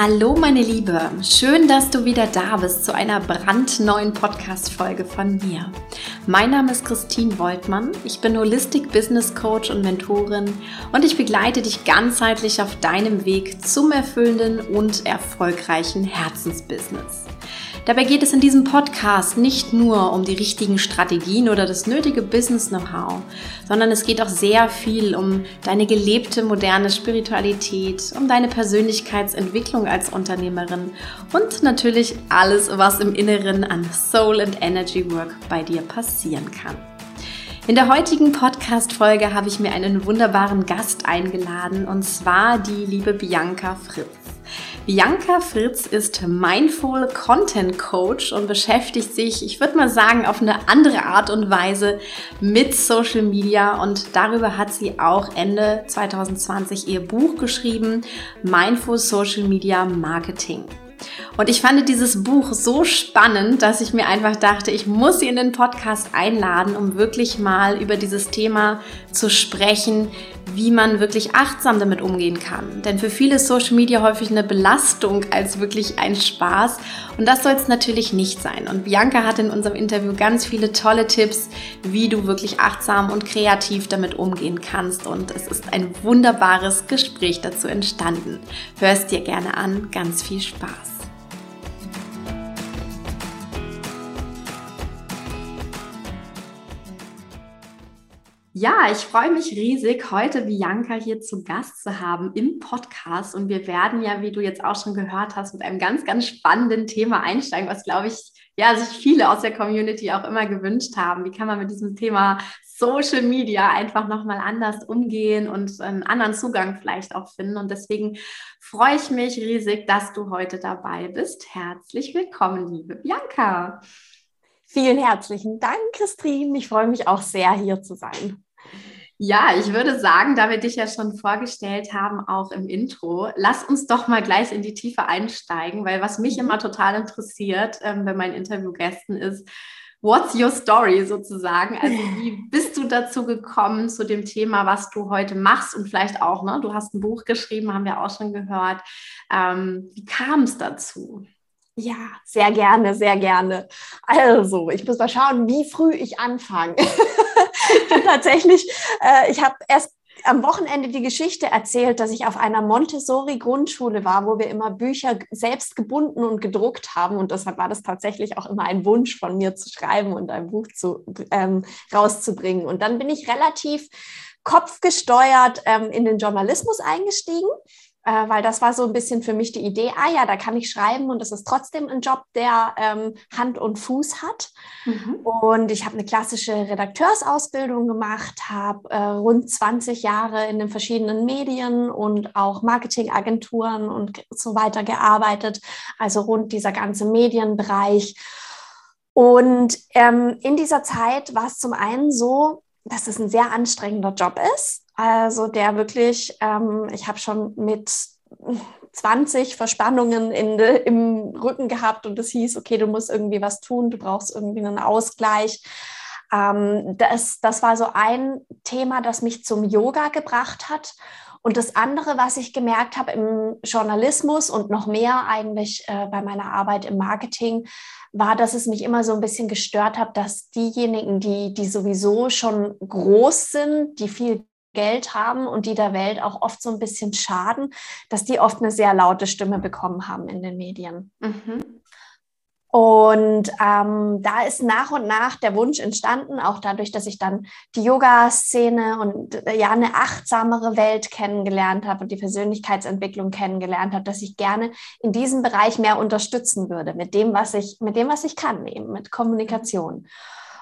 Hallo meine Liebe, schön, dass du wieder da bist zu einer brandneuen Podcast-Folge von mir. Mein Name ist Christine Woltmann, ich bin Holistic Business Coach und Mentorin und ich begleite dich ganzheitlich auf deinem Weg zum erfüllenden und erfolgreichen Herzensbusiness. Dabei geht es in diesem Podcast nicht nur um die richtigen Strategien oder das nötige Business-Know-how, sondern es geht auch sehr viel um deine gelebte moderne Spiritualität, um deine Persönlichkeitsentwicklung als Unternehmerin und natürlich alles, was im Inneren an Soul and Energy Work bei dir passieren kann. In der heutigen Podcast-Folge habe ich mir einen wunderbaren Gast eingeladen und zwar die liebe Bianca Fritz. Bianca Fritz ist Mindful Content Coach und beschäftigt sich, ich würde mal sagen, auf eine andere Art und Weise mit Social Media und darüber hat sie auch Ende 2020 ihr Buch geschrieben, Mindful Social Media Marketing. Und ich fand dieses Buch so spannend, dass ich mir einfach dachte, ich muss sie in den Podcast einladen, um wirklich mal über dieses Thema zu sprechen, wie man wirklich achtsam damit umgehen kann. Denn für viele ist Social Media häufig eine Belastung als wirklich ein Spaß. Und das soll es natürlich nicht sein. Und Bianca hat in unserem Interview ganz viele tolle Tipps, wie du wirklich achtsam und kreativ damit umgehen kannst. Und es ist ein wunderbares Gespräch dazu entstanden. Hör es dir gerne an. Ganz viel Spaß. Ja, ich freue mich riesig, heute Bianca hier zu Gast zu haben im Podcast. Und wir werden ja, wie du jetzt auch schon gehört hast, mit einem ganz, ganz spannenden Thema einsteigen, was, glaube ich, ja, sich viele aus der Community auch immer gewünscht haben. Wie kann man mit diesem Thema Social Media einfach nochmal anders umgehen und einen anderen Zugang vielleicht auch finden? Und deswegen freue ich mich riesig, dass du heute dabei bist. Herzlich willkommen, liebe Bianca. Vielen herzlichen Dank, Christine. Ich freue mich auch sehr, hier zu sein. Ja, ich würde sagen, da wir dich ja schon vorgestellt haben, auch im Intro, lass uns doch mal gleich in die Tiefe einsteigen, weil was mich mhm. immer total interessiert ähm, bei meinen Interviewgästen ist, what's your story sozusagen? Also wie bist du dazu gekommen zu dem Thema, was du heute machst und vielleicht auch, ne, du hast ein Buch geschrieben, haben wir auch schon gehört. Ähm, wie kam es dazu? Ja, sehr gerne, sehr gerne. Also, ich muss mal schauen, wie früh ich anfange. Tatsächlich, äh, ich habe erst am Wochenende die Geschichte erzählt, dass ich auf einer Montessori-Grundschule war, wo wir immer Bücher selbst gebunden und gedruckt haben. Und deshalb war das tatsächlich auch immer ein Wunsch von mir zu schreiben und ein Buch zu, ähm, rauszubringen. Und dann bin ich relativ kopfgesteuert ähm, in den Journalismus eingestiegen äh, weil das war so ein bisschen für mich die Idee, ah ja, da kann ich schreiben und es ist trotzdem ein Job, der ähm, Hand und Fuß hat. Mhm. Und ich habe eine klassische Redakteursausbildung gemacht, habe äh, rund 20 Jahre in den verschiedenen Medien und auch Marketingagenturen und so weiter gearbeitet, also rund dieser ganze Medienbereich. Und ähm, in dieser Zeit war es zum einen so, dass es ein sehr anstrengender Job ist. Also der wirklich, ähm, ich habe schon mit 20 Verspannungen in im Rücken gehabt und es hieß, okay, du musst irgendwie was tun, du brauchst irgendwie einen Ausgleich. Ähm, das, das war so ein Thema, das mich zum Yoga gebracht hat. Und das andere, was ich gemerkt habe im Journalismus und noch mehr eigentlich äh, bei meiner Arbeit im Marketing, war, dass es mich immer so ein bisschen gestört hat, dass diejenigen, die, die sowieso schon groß sind, die viel Geld haben und die der Welt auch oft so ein bisschen schaden, dass die oft eine sehr laute Stimme bekommen haben in den Medien. Mhm. Und ähm, da ist nach und nach der Wunsch entstanden, auch dadurch, dass ich dann die Yoga-Szene und äh, ja eine achtsamere Welt kennengelernt habe und die Persönlichkeitsentwicklung kennengelernt habe, dass ich gerne in diesem Bereich mehr unterstützen würde mit dem, was ich mit dem, was ich kann, eben mit Kommunikation.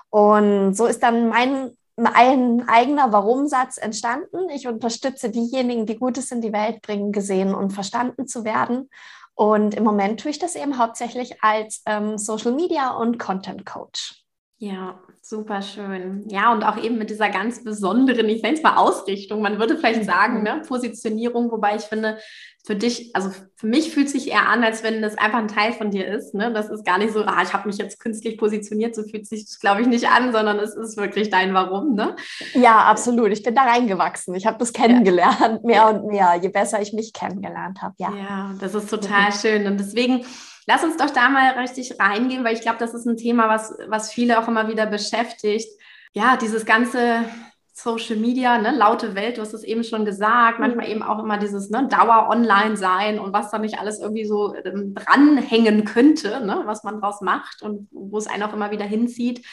Und so ist dann mein ein eigener Warum-Satz entstanden. Ich unterstütze diejenigen, die Gutes in die Welt bringen, gesehen und verstanden zu werden. Und im Moment tue ich das eben hauptsächlich als ähm, Social Media und Content Coach. Ja, super schön. Ja, und auch eben mit dieser ganz besonderen, ich nenne es mal Ausrichtung. Man würde vielleicht mhm. sagen, ne, Positionierung, wobei ich finde, für dich, also für mich fühlt sich eher an, als wenn das einfach ein Teil von dir ist. Ne? Das ist gar nicht so, ah, ich habe mich jetzt künstlich positioniert, so fühlt sich das, glaube ich, nicht an, sondern es ist wirklich dein Warum. Ne? Ja, absolut. Ich bin da reingewachsen. Ich habe das kennengelernt, ja. mehr und mehr, je besser ich mich kennengelernt habe. Ja. ja, das ist total schön. Und deswegen Lass uns doch da mal richtig reingehen, weil ich glaube, das ist ein Thema, was, was viele auch immer wieder beschäftigt. Ja, dieses ganze Social Media, ne, laute Welt, du hast es eben schon gesagt, manchmal eben auch immer dieses ne, Dauer-Online-Sein und was da nicht alles irgendwie so ähm, dranhängen könnte, ne, was man draus macht und wo es einen auch immer wieder hinzieht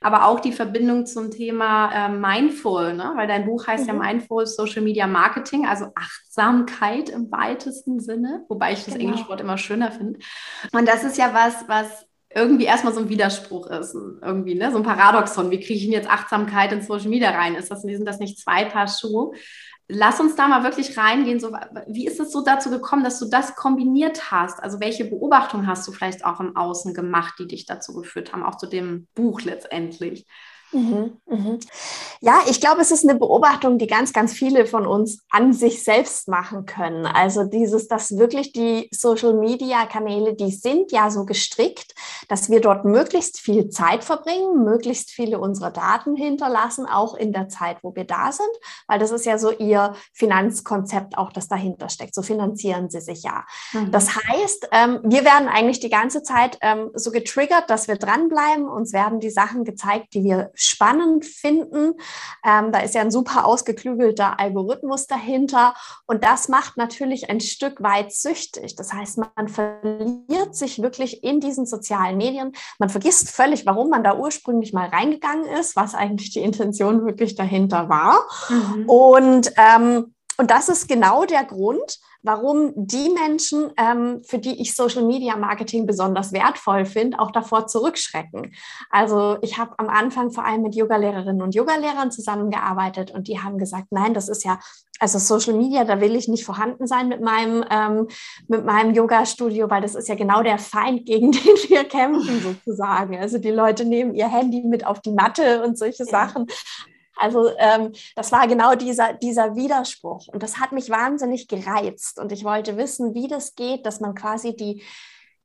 aber auch die Verbindung zum Thema äh, Mindful, ne? weil dein Buch heißt mhm. ja Mindful Social Media Marketing, also Achtsamkeit im weitesten Sinne, wobei ich das genau. englische Wort immer schöner finde. Und das ist ja was, was irgendwie erstmal so ein Widerspruch ist, irgendwie, ne? so ein Paradoxon. Wie kriege ich denn jetzt Achtsamkeit in Social Media rein? Ist das, sind das nicht zwei Paar Schuhe? Lass uns da mal wirklich reingehen. So, wie ist es so dazu gekommen, dass du das kombiniert hast? Also welche Beobachtungen hast du vielleicht auch im Außen gemacht, die dich dazu geführt haben, auch zu dem Buch letztendlich? Mhm, mhm. Ja, ich glaube, es ist eine Beobachtung, die ganz, ganz viele von uns an sich selbst machen können. Also dieses, dass wirklich die Social-Media-Kanäle, die sind ja so gestrickt, dass wir dort möglichst viel Zeit verbringen, möglichst viele unserer Daten hinterlassen, auch in der Zeit, wo wir da sind, weil das ist ja so ihr Finanzkonzept auch, das dahinter steckt. So finanzieren sie sich ja. Mhm. Das heißt, ähm, wir werden eigentlich die ganze Zeit ähm, so getriggert, dass wir dranbleiben. Uns werden die Sachen gezeigt, die wir spannend finden. Ähm, da ist ja ein super ausgeklügelter Algorithmus dahinter und das macht natürlich ein Stück weit süchtig. Das heißt, man verliert sich wirklich in diesen sozialen Medien. Man vergisst völlig, warum man da ursprünglich mal reingegangen ist, was eigentlich die Intention wirklich dahinter war. Mhm. Und ähm, und das ist genau der Grund, warum die Menschen, ähm, für die ich Social Media Marketing besonders wertvoll finde, auch davor zurückschrecken. Also ich habe am Anfang vor allem mit Yogalehrerinnen und Yogalehrern zusammengearbeitet und die haben gesagt, nein, das ist ja, also Social Media, da will ich nicht vorhanden sein mit meinem, ähm, mit meinem Yoga-Studio, weil das ist ja genau der Feind, gegen den wir kämpfen sozusagen. Also die Leute nehmen ihr Handy mit auf die Matte und solche ja. Sachen. Also ähm, das war genau dieser, dieser Widerspruch. Und das hat mich wahnsinnig gereizt. Und ich wollte wissen, wie das geht, dass man quasi die,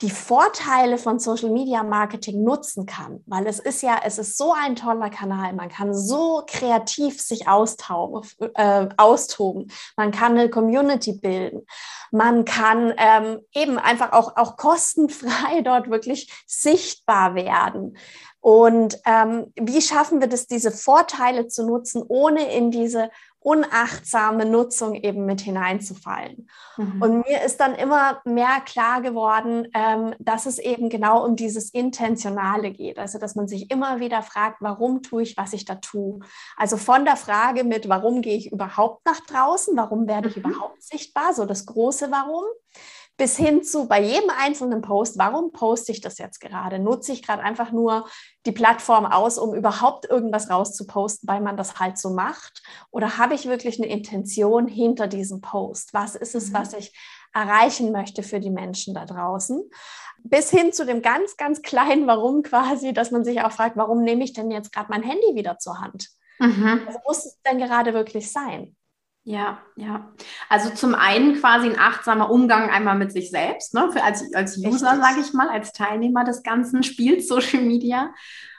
die Vorteile von Social Media Marketing nutzen kann, weil es ist ja, es ist so ein toller Kanal. Man kann so kreativ sich austoben, äh, austoben. Man kann eine Community bilden. Man kann ähm, eben einfach auch, auch kostenfrei dort wirklich sichtbar werden. Und ähm, wie schaffen wir das, diese Vorteile zu nutzen, ohne in diese unachtsame Nutzung eben mit hineinzufallen. Mhm. Und mir ist dann immer mehr klar geworden, ähm, dass es eben genau um dieses Intentionale geht. Also, dass man sich immer wieder fragt, warum tue ich, was ich da tue? Also von der Frage mit, warum gehe ich überhaupt nach draußen? Warum werde ich mhm. überhaupt sichtbar? So das große Warum bis hin zu bei jedem einzelnen Post, warum poste ich das jetzt gerade? Nutze ich gerade einfach nur die Plattform aus, um überhaupt irgendwas rauszuposten, weil man das halt so macht? Oder habe ich wirklich eine Intention hinter diesem Post? Was ist es, mhm. was ich erreichen möchte für die Menschen da draußen? Bis hin zu dem ganz, ganz kleinen Warum quasi, dass man sich auch fragt, warum nehme ich denn jetzt gerade mein Handy wieder zur Hand? Mhm. Also muss es denn gerade wirklich sein? Ja, ja. Also zum einen quasi ein achtsamer Umgang einmal mit sich selbst, ne? Für als, als User, sage ich mal, als Teilnehmer des ganzen Spiels Social Media.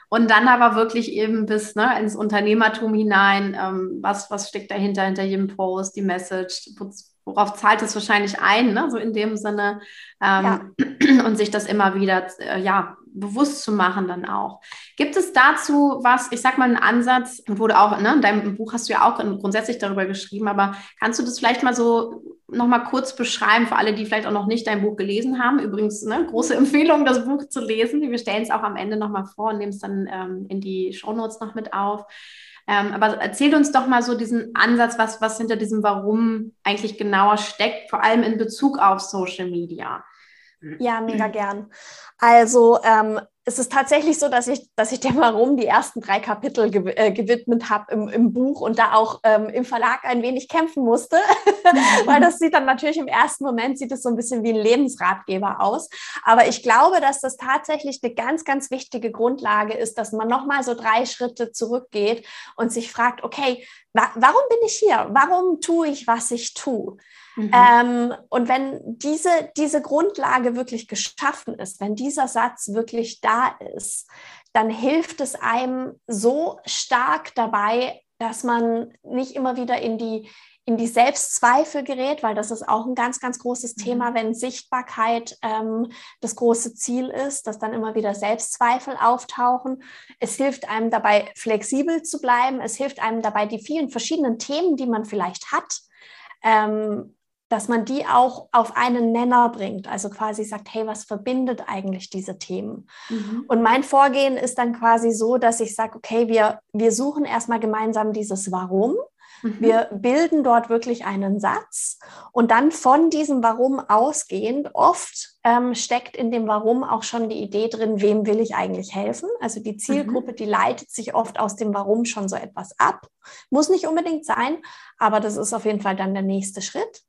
Und dann aber wirklich eben bis ne, ins Unternehmertum hinein, ähm, was, was steckt dahinter, hinter jedem Post, die Message, worauf zahlt es wahrscheinlich ein, ne? so in dem Sinne, ähm, ja. und sich das immer wieder äh, ja, bewusst zu machen dann auch. Gibt es dazu was, ich sag mal einen Ansatz, wurde auch, ne, in deinem Buch hast du ja auch grundsätzlich darüber geschrieben, aber kannst du das vielleicht mal so nochmal kurz beschreiben für alle, die vielleicht auch noch nicht dein Buch gelesen haben? Übrigens, ne, große Empfehlung, das Buch zu lesen. Wir stellen es auch am Ende nochmal vor und nehmen es dann ähm, in die Shownotes noch mit auf. Ähm, aber erzähl uns doch mal so diesen Ansatz, was, was hinter diesem Warum eigentlich genauer steckt, vor allem in Bezug auf Social Media. Ja, mega gern. Also ähm, es ist tatsächlich so, dass ich, dass ich dem Warum die ersten drei Kapitel gew äh, gewidmet habe im, im Buch und da auch ähm, im Verlag ein wenig kämpfen musste, weil das sieht dann natürlich im ersten Moment sieht es so ein bisschen wie ein Lebensratgeber aus. Aber ich glaube, dass das tatsächlich eine ganz, ganz wichtige Grundlage ist, dass man nochmal so drei Schritte zurückgeht und sich fragt, okay, wa warum bin ich hier? Warum tue ich, was ich tue? Mhm. Ähm, und wenn diese, diese Grundlage wirklich geschaffen ist, wenn dieser Satz wirklich da ist, dann hilft es einem so stark dabei, dass man nicht immer wieder in die, in die Selbstzweifel gerät, weil das ist auch ein ganz, ganz großes mhm. Thema, wenn Sichtbarkeit ähm, das große Ziel ist, dass dann immer wieder Selbstzweifel auftauchen. Es hilft einem dabei, flexibel zu bleiben. Es hilft einem dabei, die vielen verschiedenen Themen, die man vielleicht hat, ähm, dass man die auch auf einen Nenner bringt. Also quasi sagt, hey, was verbindet eigentlich diese Themen? Mhm. Und mein Vorgehen ist dann quasi so, dass ich sage, okay, wir, wir suchen erstmal gemeinsam dieses Warum. Mhm. Wir bilden dort wirklich einen Satz und dann von diesem Warum ausgehend, oft ähm, steckt in dem Warum auch schon die Idee drin, wem will ich eigentlich helfen. Also die Zielgruppe, mhm. die leitet sich oft aus dem Warum schon so etwas ab. Muss nicht unbedingt sein, aber das ist auf jeden Fall dann der nächste Schritt.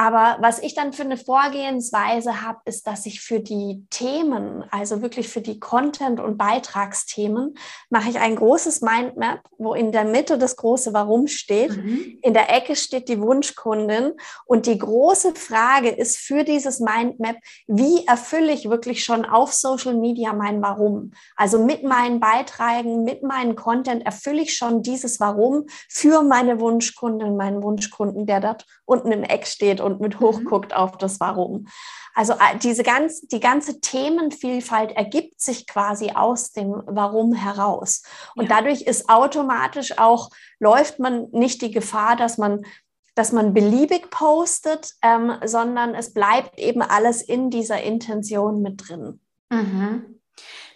Aber was ich dann für eine Vorgehensweise habe, ist, dass ich für die Themen, also wirklich für die Content- und Beitragsthemen, mache ich ein großes Mindmap, wo in der Mitte das große Warum steht. Mhm. In der Ecke steht die Wunschkundin. Und die große Frage ist für dieses Mindmap, wie erfülle ich wirklich schon auf Social Media mein Warum? Also mit meinen Beiträgen, mit meinem Content erfülle ich schon dieses Warum für meine Wunschkundin, meinen Wunschkunden, der dort unten im Eck steht und mit mhm. hochguckt auf das Warum. Also äh, diese ganz, die ganze Themenvielfalt ergibt sich quasi aus dem Warum heraus. Und ja. dadurch ist automatisch auch, läuft man nicht die Gefahr, dass man dass man beliebig postet, ähm, sondern es bleibt eben alles in dieser Intention mit drin. Mhm.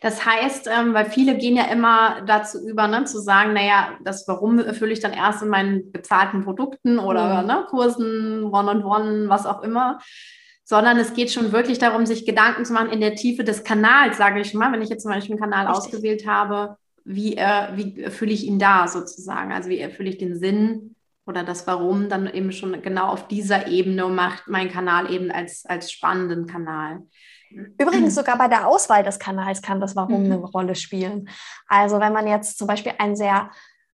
Das heißt, ähm, weil viele gehen ja immer dazu über, ne, zu sagen, naja, das Warum erfülle ich dann erst in meinen bezahlten Produkten oder mhm. ne, Kursen, One-on-One, -on -one, was auch immer. Sondern es geht schon wirklich darum, sich Gedanken zu machen in der Tiefe des Kanals, sage ich mal. Wenn ich jetzt zum Beispiel einen Kanal Richtig. ausgewählt habe, wie, äh, wie erfülle ich ihn da sozusagen? Also wie erfülle ich den Sinn oder das Warum dann eben schon genau auf dieser Ebene und macht meinen Kanal eben als, als spannenden Kanal. Übrigens sogar bei der Auswahl des Kanals kann das Warum mhm. eine Rolle spielen. Also wenn man jetzt zum Beispiel ein sehr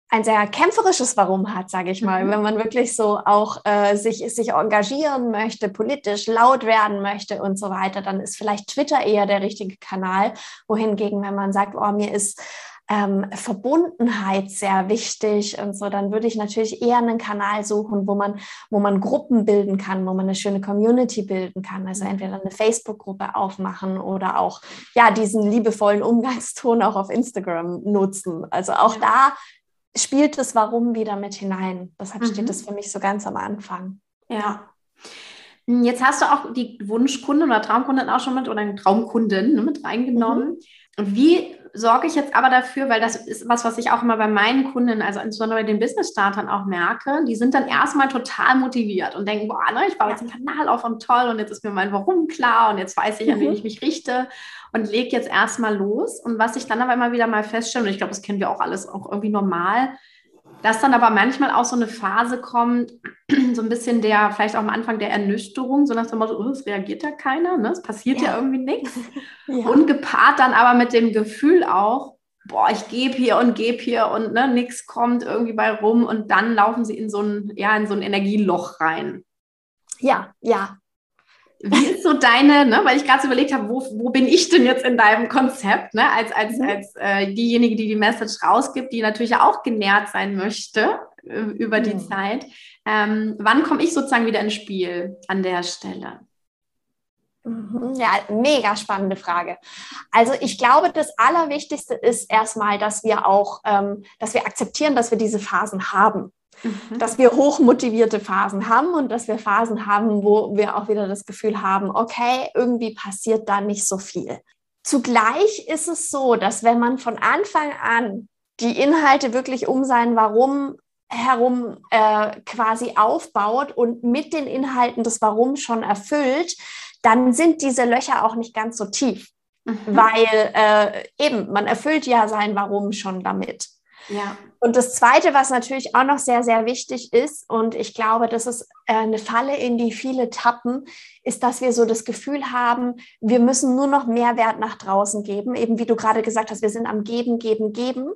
ein sehr kämpferisches Warum hat, sage ich mal, mhm. wenn man wirklich so auch äh, sich, sich engagieren möchte, politisch laut werden möchte und so weiter, dann ist vielleicht Twitter eher der richtige Kanal. Wohingegen, wenn man sagt, oh, mir ist ähm, Verbundenheit sehr wichtig und so, dann würde ich natürlich eher einen Kanal suchen, wo man, wo man Gruppen bilden kann, wo man eine schöne Community bilden kann. Also mhm. entweder eine Facebook-Gruppe aufmachen oder auch ja diesen liebevollen Umgangston auch auf Instagram nutzen. Also auch ja. da spielt das Warum wieder mit hinein. Deshalb mhm. steht das für mich so ganz am Anfang. Ja. Jetzt hast du auch die Wunschkunden oder Traumkunden auch schon mit oder Traumkunden ne, mit reingenommen. Mhm. Und wie sorge ich jetzt aber dafür, weil das ist was, was ich auch immer bei meinen Kunden, also insbesondere bei den Business-Startern auch merke, die sind dann erstmal total motiviert und denken, boah, ne, ich baue jetzt einen Kanal auf und toll und jetzt ist mir mein Warum klar und jetzt weiß ich, an wen mhm. ich mich richte und lege jetzt erstmal los. Und was ich dann aber immer wieder mal feststelle, und ich glaube, das kennen wir auch alles auch irgendwie normal, dass dann aber manchmal auch so eine Phase kommt, so ein bisschen der, vielleicht auch am Anfang der Ernüchterung, so nach dem Motto, oh, es reagiert ja keiner, ne? es passiert ja, ja irgendwie nichts. Ja. Und gepaart dann aber mit dem Gefühl auch, boah, ich gebe hier und gebe hier und ne, nichts kommt irgendwie bei rum und dann laufen sie in so ein, ja, in so ein Energieloch rein. Ja, ja, wie ist so deine, ne, weil ich gerade so überlegt habe, wo, wo bin ich denn jetzt in deinem Konzept, ne, als, als, mhm. als äh, diejenige, die die Message rausgibt, die natürlich auch genährt sein möchte äh, über die mhm. Zeit. Ähm, wann komme ich sozusagen wieder ins Spiel an der Stelle? Mhm. Ja, mega spannende Frage. Also ich glaube, das Allerwichtigste ist erstmal, dass wir auch, ähm, dass wir akzeptieren, dass wir diese Phasen haben. Mhm. Dass wir hochmotivierte Phasen haben und dass wir Phasen haben, wo wir auch wieder das Gefühl haben, okay, irgendwie passiert da nicht so viel. Zugleich ist es so, dass wenn man von Anfang an die Inhalte wirklich um sein Warum herum äh, quasi aufbaut und mit den Inhalten das Warum schon erfüllt, dann sind diese Löcher auch nicht ganz so tief. Mhm. Weil äh, eben, man erfüllt ja sein Warum schon damit. Ja. Und das Zweite, was natürlich auch noch sehr, sehr wichtig ist, und ich glaube, das ist äh, eine Falle, in die viele tappen, ist, dass wir so das Gefühl haben, wir müssen nur noch Mehrwert nach draußen geben. Eben wie du gerade gesagt hast, wir sind am Geben, Geben, Geben.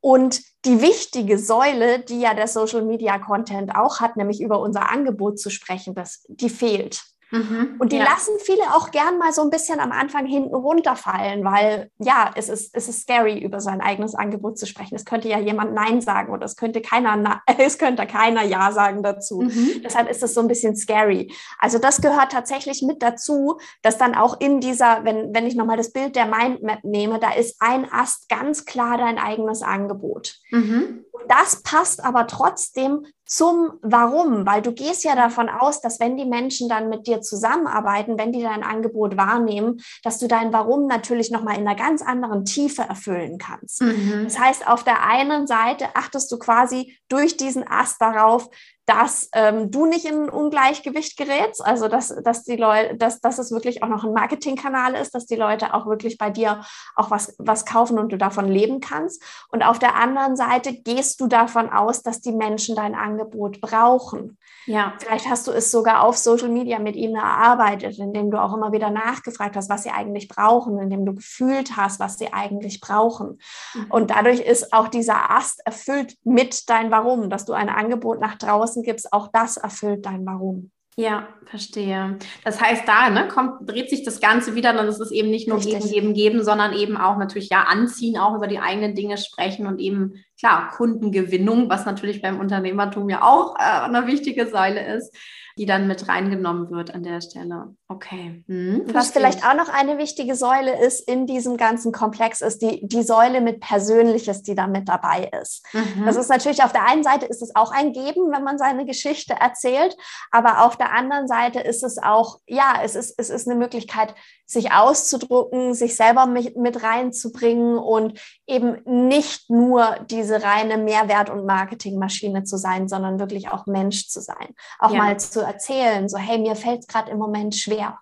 Und die wichtige Säule, die ja der Social Media Content auch hat, nämlich über unser Angebot zu sprechen, das, die fehlt. Mhm, und die ja. lassen viele auch gern mal so ein bisschen am Anfang hinten runterfallen, weil ja, es ist, es ist scary, über sein eigenes Angebot zu sprechen. Es könnte ja jemand Nein sagen oder es könnte keiner, es könnte keiner Ja sagen dazu. Mhm. Deshalb ist es so ein bisschen scary. Also das gehört tatsächlich mit dazu, dass dann auch in dieser, wenn, wenn ich nochmal das Bild der Mindmap nehme, da ist ein Ast ganz klar dein eigenes Angebot. Mhm. Das passt aber trotzdem zum Warum, weil du gehst ja davon aus, dass wenn die Menschen dann mit dir zusammenarbeiten, wenn die dein Angebot wahrnehmen, dass du dein Warum natürlich noch mal in einer ganz anderen Tiefe erfüllen kannst. Mhm. Das heißt, auf der einen Seite achtest du quasi durch diesen Ast darauf, dass ähm, du nicht in ein Ungleichgewicht gerätst, also dass, dass die Leute, dass, dass es wirklich auch noch ein Marketingkanal ist, dass die Leute auch wirklich bei dir auch was, was kaufen und du davon leben kannst. Und auf der anderen Seite gehst du davon aus, dass die Menschen dein Angebot brauchen. Ja. Vielleicht hast du es sogar auf Social Media mit ihnen erarbeitet, indem du auch immer wieder nachgefragt hast, was sie eigentlich brauchen, indem du gefühlt hast, was sie eigentlich brauchen. Mhm. Und dadurch ist auch dieser Ast erfüllt mit dein Warum, dass du ein Angebot nach draußen Außen gibst, auch das erfüllt dein Warum. Ja, verstehe. Das heißt, da ne, kommt, dreht sich das Ganze wieder, dann ist es eben nicht nur Richtig. geben, geben, geben, sondern eben auch natürlich ja anziehen, auch über die eigenen Dinge sprechen und eben, klar, Kundengewinnung, was natürlich beim Unternehmertum ja auch äh, eine wichtige Säule ist die dann mit reingenommen wird an der Stelle. Okay. Hm, Was vielleicht auch noch eine wichtige Säule ist in diesem ganzen Komplex, ist die, die Säule mit Persönliches, die da mit dabei ist. Mhm. Das ist natürlich auf der einen Seite ist es auch ein Geben, wenn man seine Geschichte erzählt, aber auf der anderen Seite ist es auch, ja, es ist, es ist eine Möglichkeit, sich auszudrucken, sich selber mit, mit reinzubringen und eben nicht nur diese reine Mehrwert- und Marketingmaschine zu sein, sondern wirklich auch Mensch zu sein. Auch ja. mal zu erzählen, so hey, mir fällt es gerade im Moment schwer.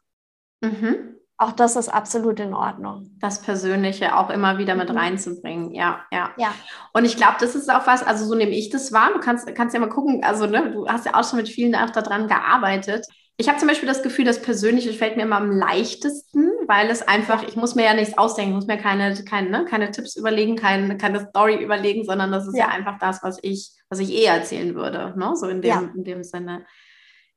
Mhm. Auch das ist absolut in Ordnung. Das Persönliche auch immer wieder mit mhm. reinzubringen, ja, ja. ja. Und ich glaube, das ist auch was, also so nehme ich das wahr. Du kannst, kannst ja mal gucken, also ne, du hast ja auch schon mit vielen auch daran gearbeitet. Ich habe zum Beispiel das Gefühl, das Persönliche fällt mir immer am leichtesten, weil es einfach, ich muss mir ja nichts ausdenken, ich muss mir keine, keine, ne, keine Tipps überlegen, keine, keine Story überlegen, sondern das ist ja. ja einfach das, was ich, was ich eh erzählen würde, ne? so in dem, ja. in dem Sinne.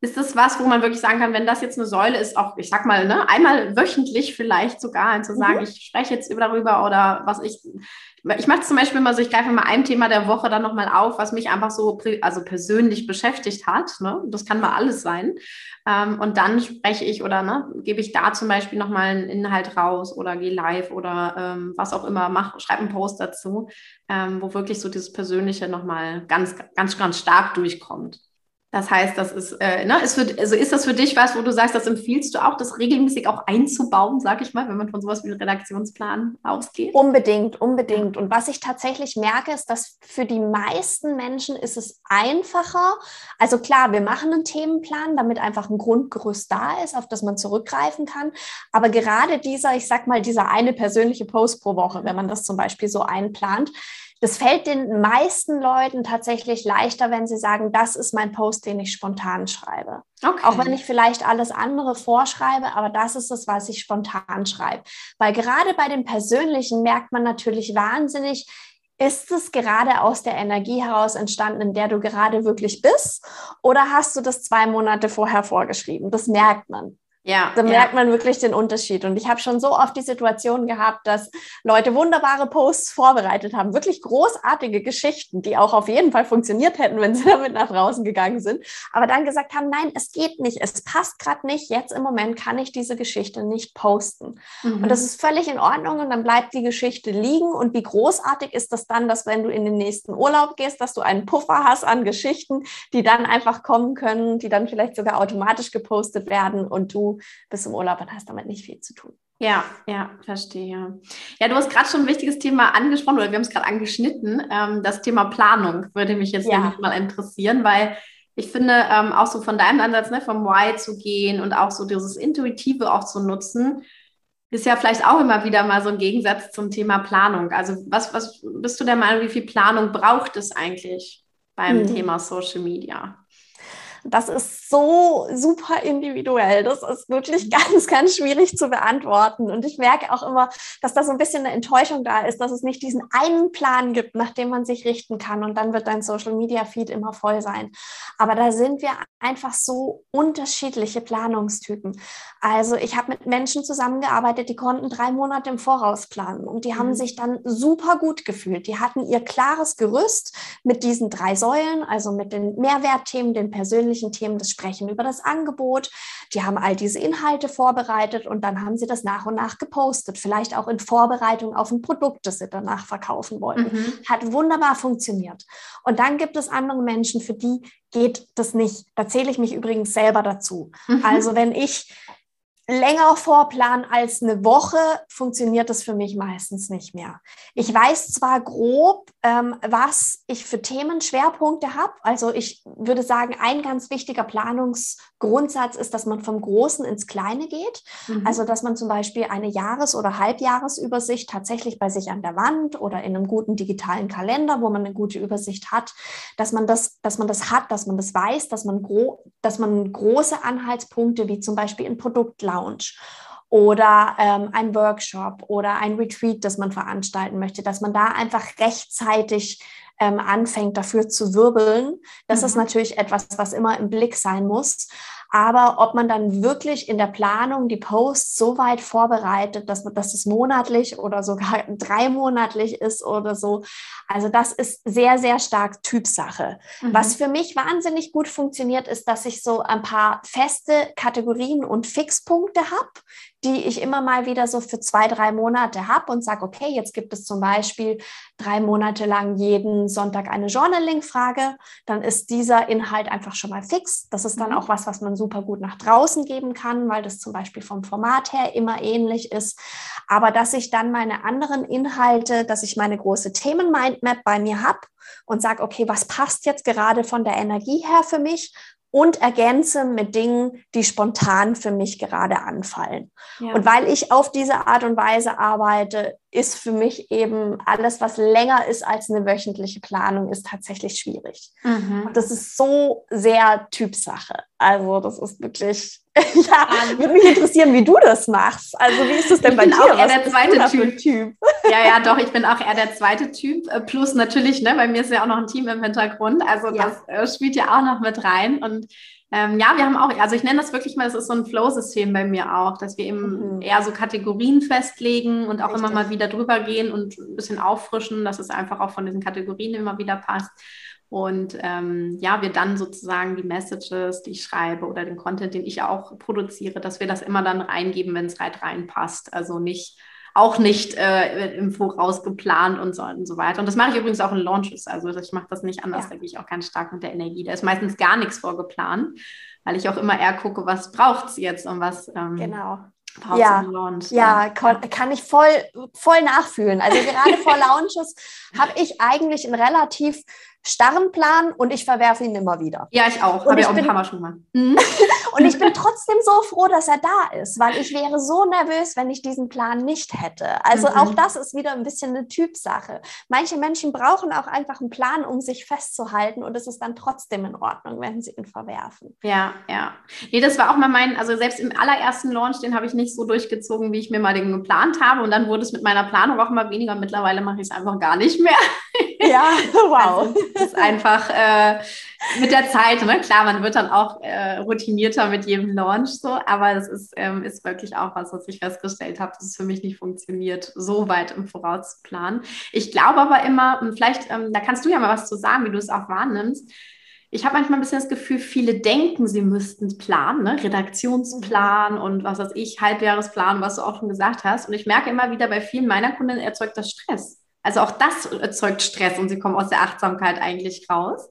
Ist das was, wo man wirklich sagen kann, wenn das jetzt eine Säule ist, auch, ich sag mal, ne, einmal wöchentlich vielleicht sogar, zu sagen, mhm. ich spreche jetzt darüber oder was ich, ich mache zum Beispiel mal so, ich greife mal ein Thema der Woche dann nochmal auf, was mich einfach so also persönlich beschäftigt hat. Ne? Das kann mal alles sein. Ähm, und dann spreche ich oder ne, gebe ich da zum Beispiel nochmal einen Inhalt raus oder gehe live oder ähm, was auch immer, mach, schreibe einen Post dazu, ähm, wo wirklich so dieses Persönliche nochmal ganz, ganz, ganz stark durchkommt. Das heißt, das ist, äh, ne, ist, für, also ist das für dich was, wo du sagst, das empfiehlst du auch, das regelmäßig auch einzubauen, sag ich mal, wenn man von sowas wie einem Redaktionsplan ausgeht? Unbedingt, unbedingt. Und was ich tatsächlich merke, ist, dass für die meisten Menschen ist es einfacher. Also klar, wir machen einen Themenplan, damit einfach ein Grundgerüst da ist, auf das man zurückgreifen kann. Aber gerade dieser, ich sag mal, dieser eine persönliche Post pro Woche, wenn man das zum Beispiel so einplant, das fällt den meisten Leuten tatsächlich leichter, wenn sie sagen, das ist mein Post, den ich spontan schreibe. Okay. Auch wenn ich vielleicht alles andere vorschreibe, aber das ist es, was ich spontan schreibe. Weil gerade bei dem Persönlichen merkt man natürlich wahnsinnig, ist es gerade aus der Energie heraus entstanden, in der du gerade wirklich bist? Oder hast du das zwei Monate vorher vorgeschrieben? Das merkt man. Ja, da merkt man wirklich den Unterschied. Und ich habe schon so oft die Situation gehabt, dass Leute wunderbare Posts vorbereitet haben, wirklich großartige Geschichten, die auch auf jeden Fall funktioniert hätten, wenn sie damit nach draußen gegangen sind, aber dann gesagt haben, nein, es geht nicht, es passt gerade nicht, jetzt im Moment kann ich diese Geschichte nicht posten. Mhm. Und das ist völlig in Ordnung und dann bleibt die Geschichte liegen. Und wie großartig ist das dann, dass wenn du in den nächsten Urlaub gehst, dass du einen Puffer hast an Geschichten, die dann einfach kommen können, die dann vielleicht sogar automatisch gepostet werden und du bist im Urlaub und hast damit nicht viel zu tun. Ja, ja, verstehe. Ja, du hast gerade schon ein wichtiges Thema angesprochen oder wir haben es gerade angeschnitten. Ähm, das Thema Planung würde mich jetzt ja. mal interessieren, weil ich finde, ähm, auch so von deinem Ansatz, ne, vom Why zu gehen und auch so dieses Intuitive auch zu nutzen, Ist ja vielleicht auch immer wieder mal so ein Gegensatz zum Thema Planung. Also was, was bist du der Meinung, wie viel Planung braucht es eigentlich beim hm. Thema Social Media? Das ist so super individuell. Das ist wirklich mhm. ganz, ganz schwierig zu beantworten. Und ich merke auch immer, dass da so ein bisschen eine Enttäuschung da ist, dass es nicht diesen einen Plan gibt, nach dem man sich richten kann. Und dann wird dein Social Media Feed immer voll sein. Aber da sind wir einfach so unterschiedliche Planungstypen. Also ich habe mit Menschen zusammengearbeitet, die konnten drei Monate im Voraus planen und die haben mhm. sich dann super gut gefühlt. Die hatten ihr klares Gerüst mit diesen drei Säulen, also mit den Mehrwertthemen, den persönlichen persönlichen Themen, das Sprechen über das Angebot. Die haben all diese Inhalte vorbereitet und dann haben sie das nach und nach gepostet, vielleicht auch in Vorbereitung auf ein Produkt, das sie danach verkaufen wollten. Mhm. Hat wunderbar funktioniert. Und dann gibt es andere Menschen, für die geht das nicht. Da zähle ich mich übrigens selber dazu. Mhm. Also wenn ich länger vorplanen als eine Woche funktioniert das für mich meistens nicht mehr. Ich weiß zwar grob, ähm, was ich für Themenschwerpunkte habe. Also ich würde sagen, ein ganz wichtiger Planungsgrundsatz ist, dass man vom Großen ins Kleine geht. Mhm. Also dass man zum Beispiel eine Jahres- oder Halbjahresübersicht tatsächlich bei sich an der Wand oder in einem guten digitalen Kalender, wo man eine gute Übersicht hat, dass man das, dass man das hat, dass man das weiß, dass man, gro dass man große Anhaltspunkte wie zum Beispiel ein Produktlauf Lounge oder ähm, ein Workshop oder ein Retreat, das man veranstalten möchte, dass man da einfach rechtzeitig ähm, anfängt, dafür zu wirbeln. Das mhm. ist natürlich etwas, was immer im Blick sein muss. Aber ob man dann wirklich in der Planung die Posts so weit vorbereitet, dass, dass es monatlich oder sogar dreimonatlich ist oder so, also das ist sehr, sehr stark Typsache. Mhm. Was für mich wahnsinnig gut funktioniert, ist, dass ich so ein paar feste Kategorien und Fixpunkte habe, die ich immer mal wieder so für zwei, drei Monate habe und sage, okay, jetzt gibt es zum Beispiel drei Monate lang jeden Sonntag eine Journaling-Frage, dann ist dieser Inhalt einfach schon mal fix. Das ist dann mhm. auch was, was man super gut nach draußen geben kann, weil das zum Beispiel vom Format her immer ähnlich ist. Aber dass ich dann meine anderen Inhalte, dass ich meine große Themen-Mindmap bei mir habe und sage, okay, was passt jetzt gerade von der Energie her für mich? Und ergänze mit Dingen, die spontan für mich gerade anfallen. Ja. Und weil ich auf diese Art und Weise arbeite, ist für mich eben alles, was länger ist als eine wöchentliche Planung, ist tatsächlich schwierig. Mhm. Und das ist so sehr Typsache. Also das ist wirklich, ja, würde mich interessieren, wie du das machst. Also wie ist es denn ich bei bin dir? Auch eher Was der zweite typ. typ. Ja, ja, doch, ich bin auch eher der zweite Typ. Äh, plus natürlich, ne, bei mir ist ja auch noch ein Team im Hintergrund. Also ja. das äh, spielt ja auch noch mit rein. Und ähm, ja, wir haben auch, also ich nenne das wirklich mal, das ist so ein Flow-System bei mir auch, dass wir eben mhm. eher so Kategorien festlegen und auch Richtig. immer mal wieder drüber gehen und ein bisschen auffrischen, dass es einfach auch von diesen Kategorien immer wieder passt. Und ähm, ja, wir dann sozusagen die Messages, die ich schreibe oder den Content, den ich auch produziere, dass wir das immer dann reingeben, wenn es halt reinpasst. Also nicht auch nicht äh, im Voraus geplant und so, und so weiter. Und das mache ich übrigens auch in Launches. Also ich mache das nicht anders, ja. da gehe ich auch ganz stark mit der Energie. Da ist meistens gar nichts vorgeplant, weil ich auch immer eher gucke, was braucht es jetzt und was ähm, genau. Ja, Launch, ja, ja, kann ich voll, voll nachfühlen. Also gerade vor Launches habe ich eigentlich ein relativ starren Plan und ich verwerfe ihn immer wieder. Ja, ich auch. Habe ich auch ein paar Mal schon mal. Mhm. und ich bin trotzdem so froh, dass er da ist, weil ich wäre so nervös, wenn ich diesen Plan nicht hätte. Also mhm. auch das ist wieder ein bisschen eine Typsache. Manche Menschen brauchen auch einfach einen Plan, um sich festzuhalten und es ist dann trotzdem in Ordnung, wenn sie ihn verwerfen. Ja, ja. Nee, das war auch mal mein, also selbst im allerersten Launch, den habe ich nicht so durchgezogen, wie ich mir mal den geplant habe und dann wurde es mit meiner Planung auch immer weniger. Mittlerweile mache ich es einfach gar nicht mehr. Ja, wow. Also, das ist einfach äh, mit der Zeit, ne? klar, man wird dann auch äh, routinierter mit jedem Launch so, aber das ist, ähm, ist wirklich auch was, was ich festgestellt habe, dass es für mich nicht funktioniert, so weit im Voraus zu planen. Ich glaube aber immer, und vielleicht, ähm, da kannst du ja mal was zu sagen, wie du es auch wahrnimmst, ich habe manchmal ein bisschen das Gefühl, viele denken, sie müssten planen, ne? Redaktionsplan und was weiß ich, Halbjahresplan, was du auch schon gesagt hast. Und ich merke immer wieder, bei vielen meiner Kunden erzeugt das Stress. Also auch das erzeugt Stress und sie kommen aus der Achtsamkeit eigentlich raus.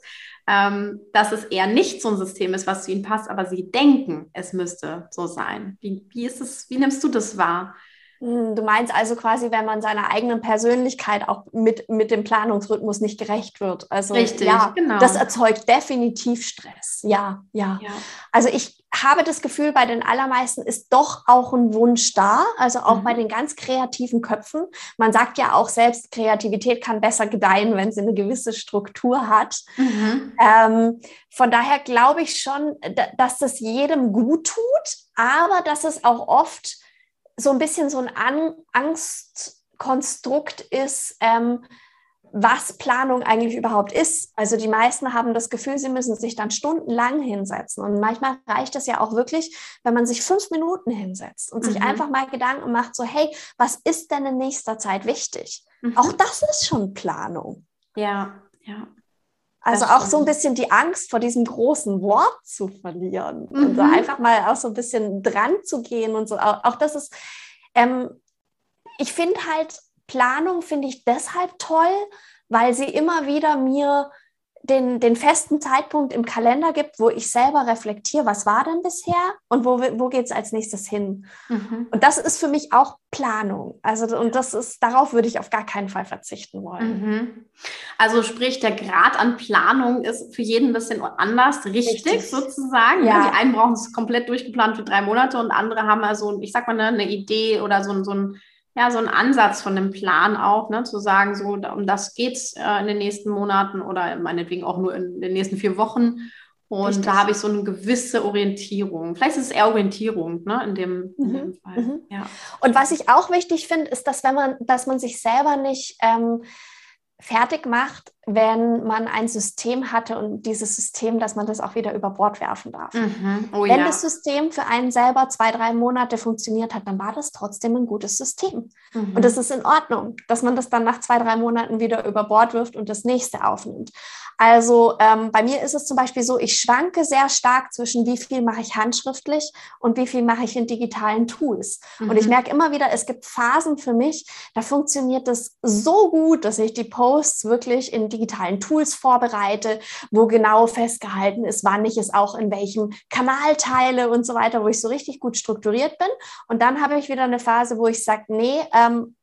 Ähm, dass es eher nicht so ein System ist, was zu ihnen passt, aber sie denken, es müsste so sein. Wie, wie ist es, wie nimmst du das wahr? Hm, du meinst also quasi, wenn man seiner eigenen Persönlichkeit auch mit, mit dem Planungsrhythmus nicht gerecht wird. Also Richtig, ja, genau. das erzeugt definitiv Stress. Ja, ja, ja. Also ich, habe das Gefühl, bei den allermeisten ist doch auch ein Wunsch da, also auch mhm. bei den ganz kreativen Köpfen. Man sagt ja auch selbst, Kreativität kann besser gedeihen, wenn sie eine gewisse Struktur hat. Mhm. Ähm, von daher glaube ich schon, dass das jedem gut tut, aber dass es auch oft so ein bisschen so ein An Angstkonstrukt ist, ähm, was Planung eigentlich überhaupt ist. Also die meisten haben das Gefühl, sie müssen sich dann stundenlang hinsetzen. Und manchmal reicht es ja auch wirklich, wenn man sich fünf Minuten hinsetzt und mhm. sich einfach mal Gedanken macht, so, hey, was ist denn in nächster Zeit wichtig? Mhm. Auch das ist schon Planung. Ja, ja. Also auch so ein bisschen die Angst vor diesem großen Wort zu verlieren mhm. und so einfach mal auch so ein bisschen dran zu gehen und so. Auch, auch das ist, ähm, ich finde halt, Planung finde ich deshalb toll, weil sie immer wieder mir den, den festen Zeitpunkt im Kalender gibt, wo ich selber reflektiere, was war denn bisher und wo, wo geht es als nächstes hin. Mhm. Und das ist für mich auch Planung. Also, und das ist, darauf würde ich auf gar keinen Fall verzichten wollen. Mhm. Also sprich, der Grad an Planung ist für jeden ein bisschen anders, richtig, richtig. sozusagen. Ja. Die einen brauchen es komplett durchgeplant für drei Monate und andere haben also, ich sag mal, eine, eine Idee oder so, so ein ja, so ein Ansatz von dem Plan auch, ne, zu sagen, so um das geht es äh, in den nächsten Monaten oder meinetwegen auch nur in den nächsten vier Wochen. Und Richtig. da habe ich so eine gewisse Orientierung. Vielleicht ist es eher Orientierung, ne, in dem, in dem mhm. Fall. Mhm. Ja. Und was ich auch wichtig finde, ist, dass wenn man, dass man sich selber nicht ähm, fertig macht, wenn man ein System hatte und dieses System, dass man das auch wieder über Bord werfen darf. Mhm. Oh, wenn ja. das System für einen selber zwei, drei Monate funktioniert hat, dann war das trotzdem ein gutes System. Mhm. Und es ist in Ordnung, dass man das dann nach zwei, drei Monaten wieder über Bord wirft und das nächste aufnimmt. Also ähm, bei mir ist es zum Beispiel so, ich schwanke sehr stark zwischen wie viel mache ich handschriftlich und wie viel mache ich in digitalen Tools. Mhm. Und ich mhm. merke immer wieder, es gibt Phasen für mich, da funktioniert es so gut, dass ich die Posts wirklich in digitalen Tools vorbereite, wo genau festgehalten ist, wann ich es auch in welchem Kanal teile und so weiter, wo ich so richtig gut strukturiert bin. Und dann habe ich wieder eine Phase, wo ich sage, nee, ähm,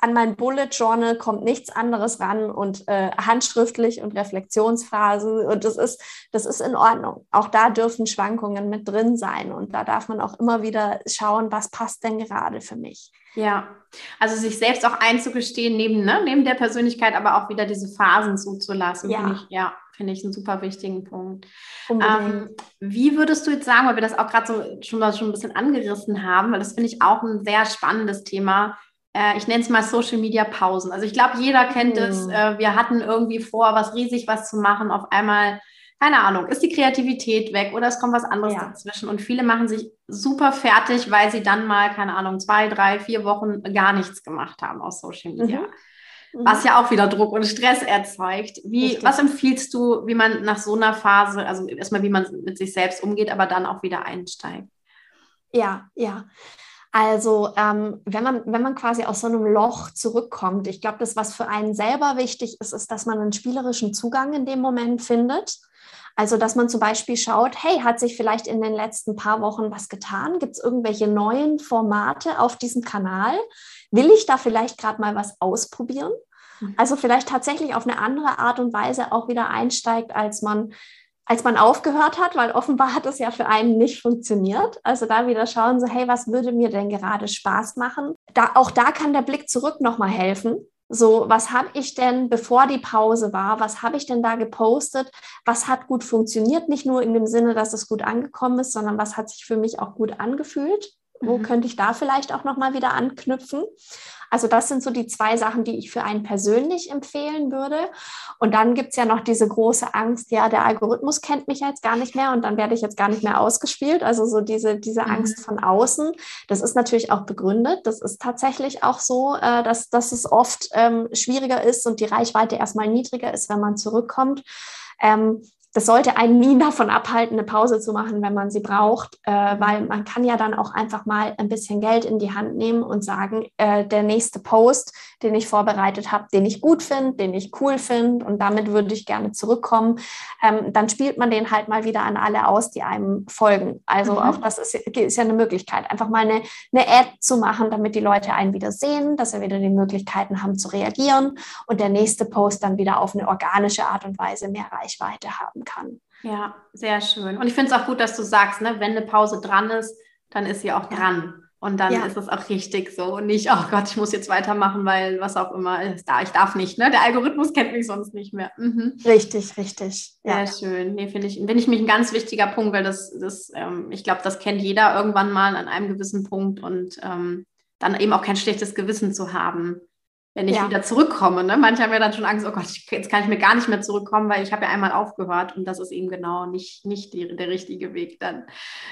an mein Bullet Journal kommt nichts anderes ran und äh, handschriftlich und Reflexionsphasen und das ist, das ist in Ordnung. Auch da dürfen Schwankungen mit drin sein und da darf man auch immer wieder schauen, was passt denn gerade für mich. Ja, also sich selbst auch einzugestehen, neben, ne, neben der Persönlichkeit, aber auch wieder diese Phasen zuzulassen, ja. finde ich, ja, finde ich einen super wichtigen Punkt. Ähm, wie würdest du jetzt sagen, weil wir das auch gerade so schon mal schon ein bisschen angerissen haben, weil das finde ich auch ein sehr spannendes Thema, ich nenne es mal Social Media Pausen. Also ich glaube, jeder kennt mhm. es. Äh, wir hatten irgendwie vor, was riesig was zu machen. Auf einmal, keine Ahnung, ist die Kreativität weg oder es kommt was anderes ja. dazwischen. Und viele machen sich super fertig, weil sie dann mal, keine Ahnung, zwei, drei, vier Wochen gar nichts gemacht haben aus Social Media. Mhm. Was ja auch wieder Druck und Stress erzeugt. Wie, was empfiehlst du, wie man nach so einer Phase, also erstmal, wie man mit sich selbst umgeht, aber dann auch wieder einsteigt? Ja, ja. Also ähm, wenn, man, wenn man quasi aus so einem Loch zurückkommt, ich glaube, das, was für einen selber wichtig ist, ist, dass man einen spielerischen Zugang in dem Moment findet. Also, dass man zum Beispiel schaut, hey, hat sich vielleicht in den letzten paar Wochen was getan? Gibt es irgendwelche neuen Formate auf diesem Kanal? Will ich da vielleicht gerade mal was ausprobieren? Mhm. Also vielleicht tatsächlich auf eine andere Art und Weise auch wieder einsteigt, als man als man aufgehört hat, weil offenbar hat es ja für einen nicht funktioniert. Also da wieder schauen, so hey, was würde mir denn gerade Spaß machen? Da, auch da kann der Blick zurück nochmal helfen. So, was habe ich denn, bevor die Pause war, was habe ich denn da gepostet? Was hat gut funktioniert? Nicht nur in dem Sinne, dass es gut angekommen ist, sondern was hat sich für mich auch gut angefühlt? Wo mhm. könnte ich da vielleicht auch nochmal wieder anknüpfen? Also das sind so die zwei Sachen, die ich für einen persönlich empfehlen würde. Und dann gibt es ja noch diese große Angst, ja, der Algorithmus kennt mich jetzt gar nicht mehr und dann werde ich jetzt gar nicht mehr ausgespielt. Also so diese, diese mhm. Angst von außen. Das ist natürlich auch begründet. Das ist tatsächlich auch so, äh, dass, dass es oft ähm, schwieriger ist und die Reichweite erstmal niedriger ist, wenn man zurückkommt. Ähm, das sollte einen nie davon abhalten, eine Pause zu machen, wenn man sie braucht, äh, weil man kann ja dann auch einfach mal ein bisschen Geld in die Hand nehmen und sagen, äh, der nächste Post, den ich vorbereitet habe, den ich gut finde, den ich cool finde und damit würde ich gerne zurückkommen, ähm, dann spielt man den halt mal wieder an alle aus, die einem folgen. Also mhm. auch das ist, ist, ja eine Möglichkeit, einfach mal eine, eine Ad zu machen, damit die Leute einen wieder sehen, dass sie wieder die Möglichkeiten haben zu reagieren und der nächste Post dann wieder auf eine organische Art und Weise mehr Reichweite haben kann. Ja, sehr schön. Und ich finde es auch gut, dass du sagst, ne, wenn eine Pause dran ist, dann ist sie auch dran. Und dann ja. ist es auch richtig so und nicht, oh Gott, ich muss jetzt weitermachen, weil was auch immer ist da, ich darf nicht, ne? Der Algorithmus kennt mich sonst nicht mehr. Mhm. Richtig, richtig. Sehr ja. schön. Nee, finde ich, finde ich mich ein ganz wichtiger Punkt, weil das, das ähm, ich glaube, das kennt jeder irgendwann mal an einem gewissen Punkt und ähm, dann eben auch kein schlechtes Gewissen zu haben, wenn ich ja. wieder zurückkomme. Ne? Manche haben ja dann schon Angst, oh Gott, jetzt kann ich mir gar nicht mehr zurückkommen, weil ich habe ja einmal aufgehört und das ist eben genau nicht, nicht die, der richtige Weg dann.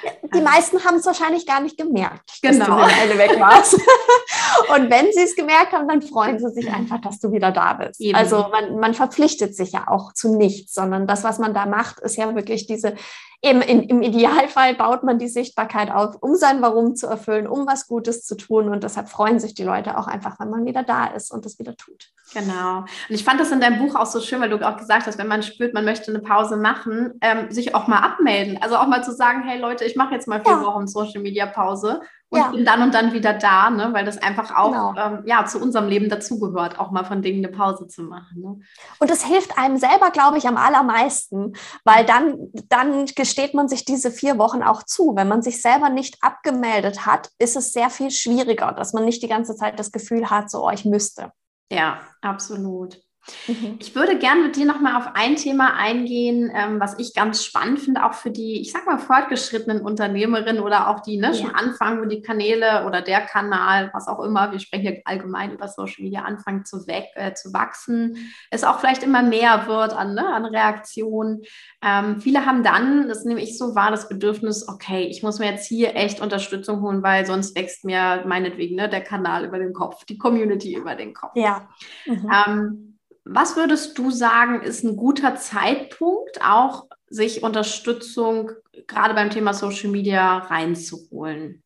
Ja, die also. meisten haben es wahrscheinlich gar nicht gemerkt, genau. dass du eine Weile weg warst. und wenn sie es gemerkt haben, dann freuen sie sich einfach, dass du wieder da bist. Eben. Also man, man verpflichtet sich ja auch zu nichts, sondern das, was man da macht, ist ja wirklich diese Eben in, im Idealfall baut man die Sichtbarkeit auf, um sein Warum zu erfüllen, um was Gutes zu tun. Und deshalb freuen sich die Leute auch einfach, wenn man wieder da ist und das wieder tut. Genau. Und ich fand das in deinem Buch auch so schön, weil du auch gesagt hast, wenn man spürt, man möchte eine Pause machen, ähm, sich auch mal abmelden. Also auch mal zu sagen, hey Leute, ich mache jetzt mal vier ja. Wochen Social Media Pause und ja. bin dann und dann wieder da, ne? weil das einfach auch genau. ähm, ja, zu unserem Leben dazugehört, auch mal von Dingen eine Pause zu machen. Ne? Und das hilft einem selber, glaube ich, am allermeisten, weil dann, dann gesteht man sich diese vier Wochen auch zu. Wenn man sich selber nicht abgemeldet hat, ist es sehr viel schwieriger, dass man nicht die ganze Zeit das Gefühl hat, so, oh, ich müsste. Ja, absolut. Mhm. Ich würde gerne mit dir nochmal auf ein Thema eingehen, ähm, was ich ganz spannend finde, auch für die, ich sag mal, fortgeschrittenen Unternehmerinnen oder auch die ne, ja. schon anfangen, wo die Kanäle oder der Kanal, was auch immer, wir sprechen hier allgemein über Social Media, anfangen zu, weg, äh, zu wachsen, es auch vielleicht immer mehr wird an, ne, an Reaktionen. Ähm, viele haben dann, das nehme ich so wahr, das Bedürfnis, okay, ich muss mir jetzt hier echt Unterstützung holen, weil sonst wächst mir meinetwegen ne, der Kanal über den Kopf, die Community über den Kopf. Ja. Mhm. Ähm, was würdest du sagen, ist ein guter Zeitpunkt, auch sich Unterstützung gerade beim Thema Social Media reinzuholen?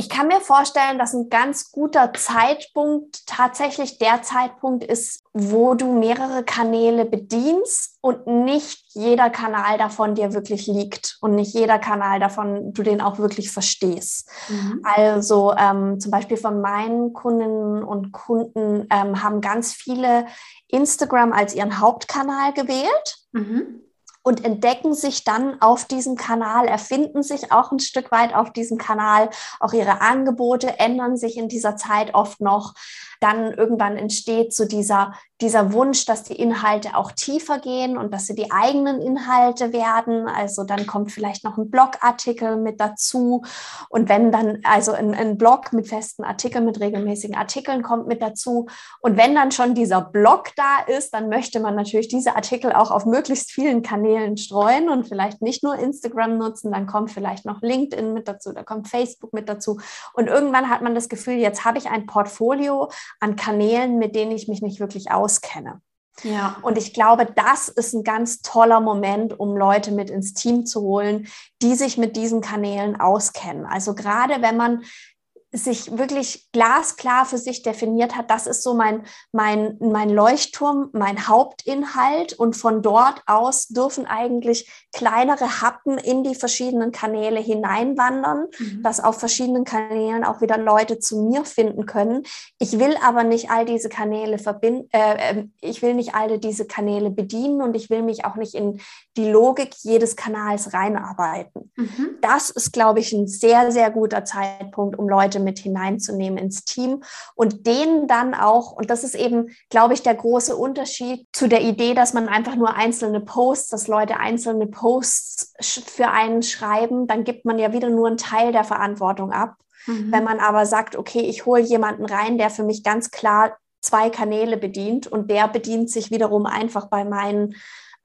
Ich kann mir vorstellen, dass ein ganz guter Zeitpunkt tatsächlich der Zeitpunkt ist, wo du mehrere Kanäle bedienst und nicht jeder Kanal davon dir wirklich liegt und nicht jeder Kanal davon du den auch wirklich verstehst. Mhm. Also ähm, zum Beispiel von meinen Kundinnen und Kunden ähm, haben ganz viele Instagram als ihren Hauptkanal gewählt. Mhm und entdecken sich dann auf diesem Kanal, erfinden sich auch ein Stück weit auf diesem Kanal. Auch ihre Angebote ändern sich in dieser Zeit oft noch dann irgendwann entsteht so dieser, dieser Wunsch, dass die Inhalte auch tiefer gehen und dass sie die eigenen Inhalte werden. Also dann kommt vielleicht noch ein Blogartikel mit dazu. Und wenn dann, also ein, ein Blog mit festen Artikeln, mit regelmäßigen Artikeln kommt mit dazu. Und wenn dann schon dieser Blog da ist, dann möchte man natürlich diese Artikel auch auf möglichst vielen Kanälen streuen und vielleicht nicht nur Instagram nutzen. Dann kommt vielleicht noch LinkedIn mit dazu, da kommt Facebook mit dazu. Und irgendwann hat man das Gefühl, jetzt habe ich ein Portfolio an Kanälen, mit denen ich mich nicht wirklich auskenne. Ja. Und ich glaube, das ist ein ganz toller Moment, um Leute mit ins Team zu holen, die sich mit diesen Kanälen auskennen. Also gerade wenn man sich wirklich glasklar für sich definiert hat, das ist so mein, mein, mein Leuchtturm, mein Hauptinhalt und von dort aus dürfen eigentlich kleinere Happen in die verschiedenen Kanäle hineinwandern, mhm. dass auf verschiedenen Kanälen auch wieder Leute zu mir finden können. Ich will aber nicht all diese Kanäle verbinden, äh, ähm, ich will nicht alle diese Kanäle bedienen und ich will mich auch nicht in die Logik jedes Kanals reinarbeiten. Mhm. Das ist, glaube ich, ein sehr, sehr guter Zeitpunkt, um Leute Leute mit hineinzunehmen ins Team und denen dann auch, und das ist eben, glaube ich, der große Unterschied zu der Idee, dass man einfach nur einzelne Posts, dass Leute einzelne Posts für einen schreiben, dann gibt man ja wieder nur einen Teil der Verantwortung ab. Mhm. Wenn man aber sagt, okay, ich hole jemanden rein, der für mich ganz klar zwei Kanäle bedient und der bedient sich wiederum einfach bei meinen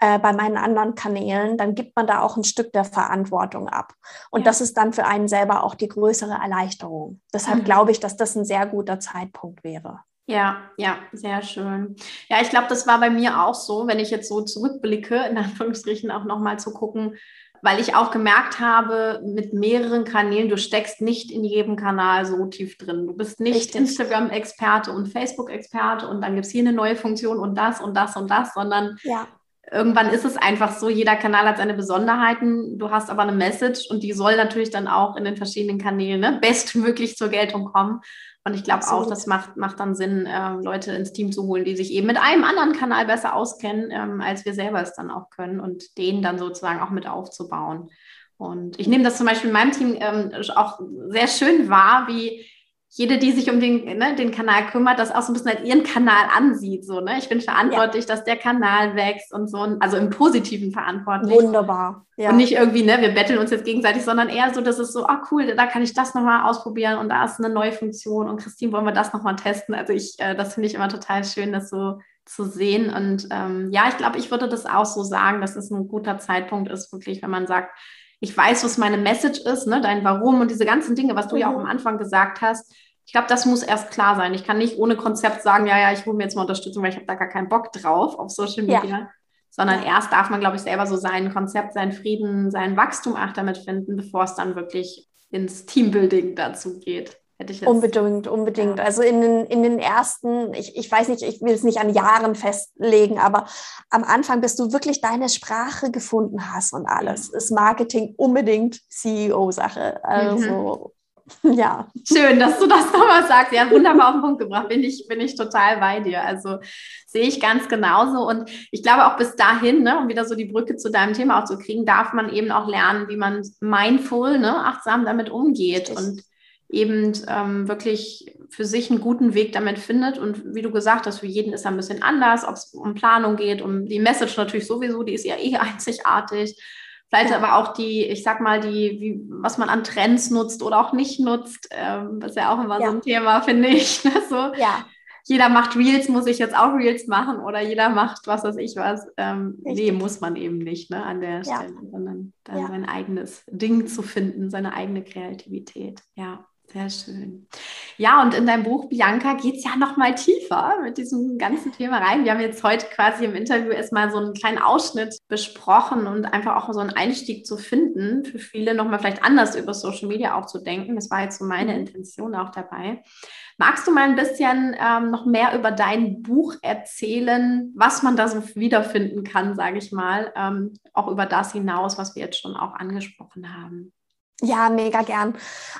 äh, bei meinen anderen Kanälen, dann gibt man da auch ein Stück der Verantwortung ab. Und ja. das ist dann für einen selber auch die größere Erleichterung. Deshalb mhm. glaube ich, dass das ein sehr guter Zeitpunkt wäre. Ja, ja, sehr schön. Ja, ich glaube, das war bei mir auch so, wenn ich jetzt so zurückblicke, in Anführungsstrichen auch nochmal zu gucken, weil ich auch gemerkt habe, mit mehreren Kanälen, du steckst nicht in jedem Kanal so tief drin. Du bist nicht Instagram-Experte und Facebook-Experte und dann gibt es hier eine neue Funktion und das und das und das, sondern ja irgendwann ist es einfach so, jeder Kanal hat seine Besonderheiten. Du hast aber eine Message und die soll natürlich dann auch in den verschiedenen Kanälen ne, bestmöglich zur Geltung kommen. Und ich glaube auch, das macht, macht dann Sinn, äh, Leute ins Team zu holen, die sich eben mit einem anderen Kanal besser auskennen, ähm, als wir selber es dann auch können und den dann sozusagen auch mit aufzubauen. Und ich nehme das zum Beispiel in meinem Team ähm, auch sehr schön wahr, wie jede, die sich um den, ne, den Kanal kümmert, das auch so ein bisschen als ihren Kanal ansieht. So, ne? Ich bin verantwortlich, ja. dass der Kanal wächst und so, also im Positiven verantwortlich. Wunderbar. Ja. Und nicht irgendwie, ne, wir betteln uns jetzt gegenseitig, sondern eher so, dass es so, ah cool, da kann ich das nochmal ausprobieren und da ist eine neue Funktion und Christine, wollen wir das nochmal testen? Also ich, äh, das finde ich immer total schön, das so zu sehen. Und ähm, ja, ich glaube, ich würde das auch so sagen, dass es ein guter Zeitpunkt ist, wirklich, wenn man sagt, ich weiß, was meine Message ist, ne, dein Warum und diese ganzen Dinge, was du mhm. ja auch mhm. am Anfang gesagt hast. Ich glaube, das muss erst klar sein. Ich kann nicht ohne Konzept sagen, ja, ja, ich hole mir jetzt mal Unterstützung, weil ich habe da gar keinen Bock drauf auf Social Media. Ja. Sondern erst darf man, glaube ich, selber so sein Konzept, seinen Frieden, sein Wachstum auch damit finden, bevor es dann wirklich ins Teambuilding dazu geht. Hätte ich jetzt. Unbedingt, unbedingt. Ja. Also in den, in den ersten, ich, ich weiß nicht, ich will es nicht an Jahren festlegen, aber am Anfang, bis du wirklich deine Sprache gefunden hast und alles, ist Marketing unbedingt CEO-Sache. Also mhm. ja. Schön, dass du das nochmal sagst. Ja, wunderbar auf den Punkt gebracht. Bin ich, bin ich total bei dir. Also sehe ich ganz genauso. Und ich glaube auch bis dahin, ne, um wieder so die Brücke zu deinem Thema auch zu kriegen, darf man eben auch lernen, wie man mindful, ne, achtsam damit umgeht. Richtig. Und eben ähm, wirklich für sich einen guten Weg damit findet. Und wie du gesagt hast, für jeden ist er ein bisschen anders, ob es um Planung geht, um die Message natürlich sowieso, die ist ja eh einzigartig. Vielleicht ja. aber auch die, ich sag mal, die, wie, was man an Trends nutzt oder auch nicht nutzt, ähm, ist ja auch immer ja. so ein Thema, finde ich. Ne? so, ja. Jeder macht Reels, muss ich jetzt auch Reels machen oder jeder macht was weiß ich was. Ähm, nee, muss man eben nicht ne, an der. Stelle, sondern dann sein eigenes Ding zu finden, seine eigene Kreativität. Ja. Sehr schön. Ja, und in deinem Buch, Bianca, geht es ja noch mal tiefer mit diesem ganzen Thema rein. Wir haben jetzt heute quasi im Interview erstmal so einen kleinen Ausschnitt besprochen und einfach auch so einen Einstieg zu finden, für viele noch mal vielleicht anders über Social Media auch zu denken. Das war jetzt so meine mhm. Intention auch dabei. Magst du mal ein bisschen ähm, noch mehr über dein Buch erzählen, was man da so wiederfinden kann, sage ich mal, ähm, auch über das hinaus, was wir jetzt schon auch angesprochen haben? Ja, mega gern.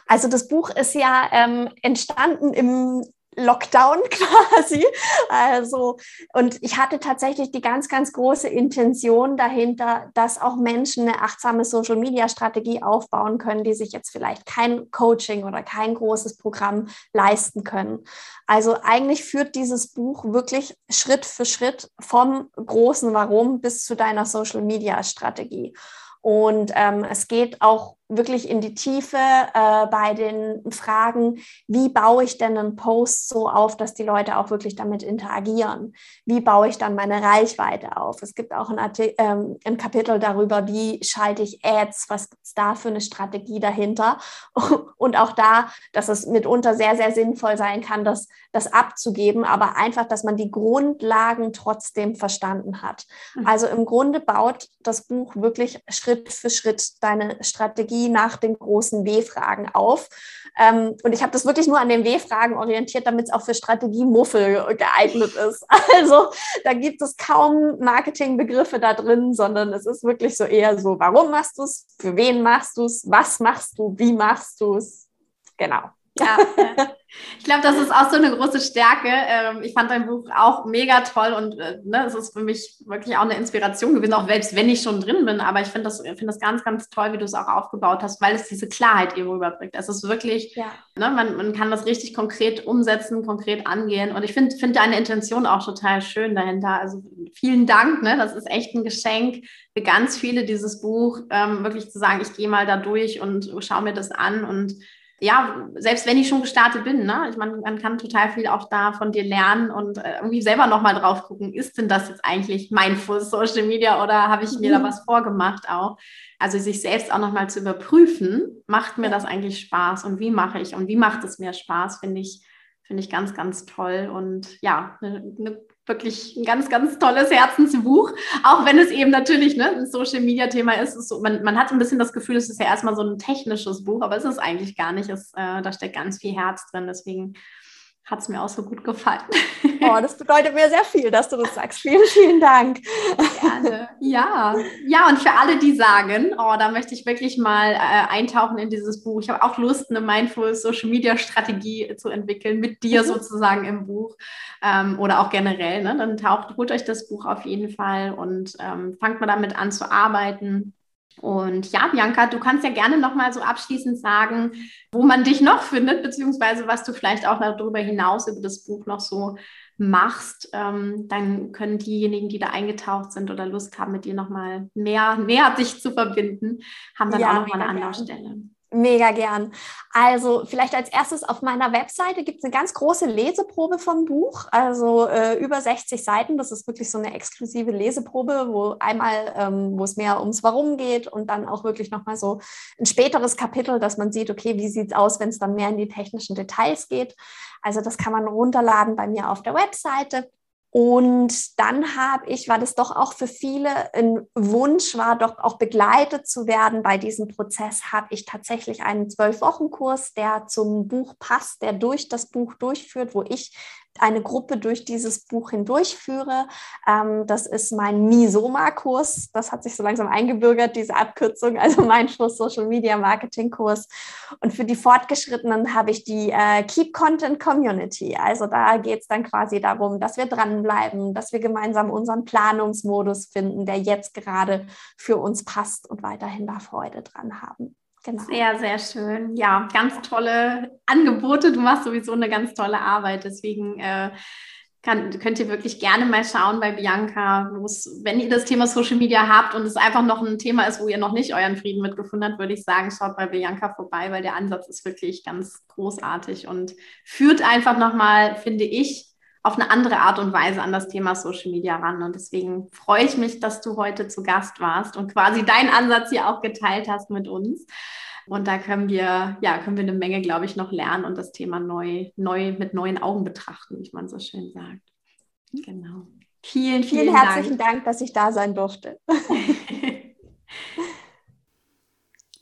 Also das Buch ist ja ähm, entstanden im Lockdown quasi. Also, und ich hatte tatsächlich die ganz, ganz große Intention dahinter, dass auch Menschen eine achtsame Social Media Strategie aufbauen können, die sich jetzt vielleicht kein Coaching oder kein großes Programm leisten können. Also eigentlich führt dieses Buch wirklich Schritt für Schritt vom großen Warum bis zu deiner Social Media Strategie. Und ähm, es geht auch wirklich in die Tiefe äh, bei den Fragen, wie baue ich denn einen Post so auf, dass die Leute auch wirklich damit interagieren? Wie baue ich dann meine Reichweite auf? Es gibt auch ein, Artik ähm, ein Kapitel darüber, wie schalte ich Ads, was gibt es da für eine Strategie dahinter? Und auch da, dass es mitunter sehr, sehr sinnvoll sein kann, das, das abzugeben, aber einfach, dass man die Grundlagen trotzdem verstanden hat. Mhm. Also im Grunde baut das Buch wirklich Schritt für Schritt deine Strategie Strategie nach den großen W-Fragen auf. Ähm, und ich habe das wirklich nur an den W-Fragen orientiert, damit es auch für Strategie-Muffel geeignet ist. Also da gibt es kaum Marketingbegriffe da drin, sondern es ist wirklich so eher so, warum machst du es, für wen machst du es, was machst du, wie machst du es. Genau. Ja, ich glaube, das ist auch so eine große Stärke. Ähm, ich fand dein Buch auch mega toll und äh, ne, es ist für mich wirklich auch eine Inspiration gewesen, auch selbst wenn ich schon drin bin. Aber ich finde das, find das ganz, ganz toll, wie du es auch aufgebaut hast, weil es diese Klarheit eben rüberbringt. Es ist wirklich, ja. ne, man, man kann das richtig konkret umsetzen, konkret angehen. Und ich finde find deine Intention auch total schön dahinter. Also vielen Dank. Ne? Das ist echt ein Geschenk für ganz viele, dieses Buch, ähm, wirklich zu sagen, ich gehe mal da durch und schaue mir das an und ja, selbst wenn ich schon gestartet bin, ne? ich meine, man kann total viel auch da von dir lernen und äh, irgendwie selber nochmal drauf gucken, ist denn das jetzt eigentlich mein Social Media oder habe ich mir mhm. da was vorgemacht auch? Also sich selbst auch nochmal zu überprüfen, macht mir das eigentlich Spaß und wie mache ich und wie macht es mir Spaß, finde ich, finde ich ganz, ganz toll und ja, eine, eine wirklich ein ganz, ganz tolles Herzensbuch. Auch wenn es eben natürlich ne, ein Social Media Thema ist. ist so, man, man hat ein bisschen das Gefühl, es ist ja erstmal so ein technisches Buch, aber es ist eigentlich gar nicht. Es, äh, da steckt ganz viel Herz drin. Deswegen hat es mir auch so gut gefallen. Oh, das bedeutet mir sehr viel, dass du das sagst. Vielen, vielen Dank. Gerne. Ja, ja, und für alle, die sagen, oh, da möchte ich wirklich mal äh, eintauchen in dieses Buch. Ich habe auch Lust, eine Mindful Social Media Strategie zu entwickeln, mit dir mhm. sozusagen im Buch ähm, oder auch generell. Ne? Dann taucht, holt euch das Buch auf jeden Fall und ähm, fangt mal damit an zu arbeiten. Und ja, Bianca, du kannst ja gerne nochmal so abschließend sagen, wo man dich noch findet, beziehungsweise was du vielleicht auch darüber hinaus über das Buch noch so machst. Ähm, dann können diejenigen, die da eingetaucht sind oder Lust haben, mit dir nochmal mehr, mehr sich zu verbinden, haben dann ja, auch nochmal eine Anlaufstelle. Mega gern. Also vielleicht als erstes auf meiner Webseite gibt es eine ganz große Leseprobe vom Buch, also äh, über 60 Seiten. Das ist wirklich so eine exklusive Leseprobe, wo einmal, ähm, wo es mehr ums Warum geht und dann auch wirklich nochmal so ein späteres Kapitel, dass man sieht, okay, wie sieht es aus, wenn es dann mehr in die technischen Details geht. Also das kann man runterladen bei mir auf der Webseite. Und dann habe ich, weil das doch auch für viele ein Wunsch war, doch auch begleitet zu werden bei diesem Prozess, habe ich tatsächlich einen Zwölf-Wochen-Kurs, der zum Buch passt, der durch das Buch durchführt, wo ich eine Gruppe durch dieses Buch hindurchführe. Ähm, das ist mein Misoma-Kurs. Das hat sich so langsam eingebürgert, diese Abkürzung, also mein Social Media Marketing Kurs. Und für die Fortgeschrittenen habe ich die äh, Keep Content Community. Also da geht es dann quasi darum, dass wir dranbleiben, dass wir gemeinsam unseren Planungsmodus finden, der jetzt gerade für uns passt und weiterhin da Freude dran haben. Genau. Sehr, sehr schön. Ja, ganz tolle Angebote. Du machst sowieso eine ganz tolle Arbeit. Deswegen äh, kann, könnt ihr wirklich gerne mal schauen bei Bianca, wenn ihr das Thema Social Media habt und es einfach noch ein Thema ist, wo ihr noch nicht euren Frieden mitgefunden habt, würde ich sagen, schaut bei Bianca vorbei, weil der Ansatz ist wirklich ganz großartig und führt einfach nochmal, finde ich, auf eine andere Art und Weise an das Thema Social Media ran. Und deswegen freue ich mich, dass du heute zu Gast warst und quasi deinen Ansatz hier auch geteilt hast mit uns. Und da können wir, ja, können wir eine Menge, glaube ich, noch lernen und das Thema neu, neu mit neuen Augen betrachten, wie man so schön sagt. Genau. Vielen, vielen, vielen herzlichen Dank. Dank, dass ich da sein durfte.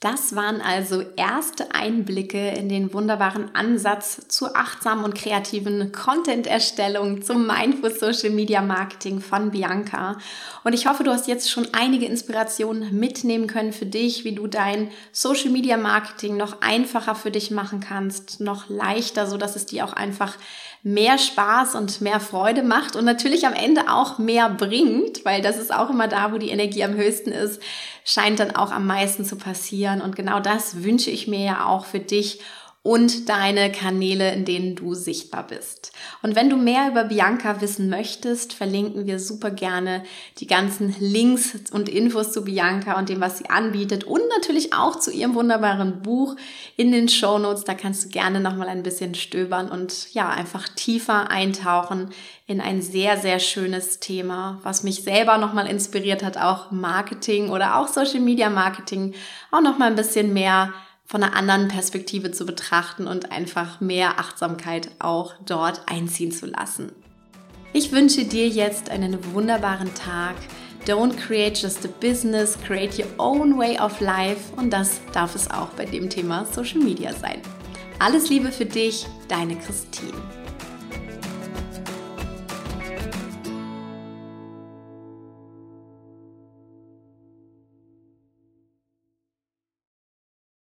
Das waren also erste Einblicke in den wunderbaren Ansatz zur achtsamen und kreativen Content-Erstellung zum Mindful Social Media Marketing von Bianca. Und ich hoffe, du hast jetzt schon einige Inspirationen mitnehmen können für dich, wie du dein Social Media Marketing noch einfacher für dich machen kannst, noch leichter, so dass es dir auch einfach mehr Spaß und mehr Freude macht und natürlich am Ende auch mehr bringt, weil das ist auch immer da, wo die Energie am höchsten ist, scheint dann auch am meisten zu passieren. Und genau das wünsche ich mir ja auch für dich und deine Kanäle, in denen du sichtbar bist. Und wenn du mehr über Bianca wissen möchtest, verlinken wir super gerne die ganzen Links und Infos zu Bianca und dem, was sie anbietet und natürlich auch zu ihrem wunderbaren Buch in den Show Notes. Da kannst du gerne nochmal ein bisschen stöbern und ja, einfach tiefer eintauchen in ein sehr, sehr schönes Thema, was mich selber nochmal inspiriert hat, auch Marketing oder auch Social Media Marketing auch nochmal ein bisschen mehr von einer anderen Perspektive zu betrachten und einfach mehr Achtsamkeit auch dort einziehen zu lassen. Ich wünsche dir jetzt einen wunderbaren Tag. Don't create just a business, create your own way of life und das darf es auch bei dem Thema Social Media sein. Alles Liebe für dich, deine Christine.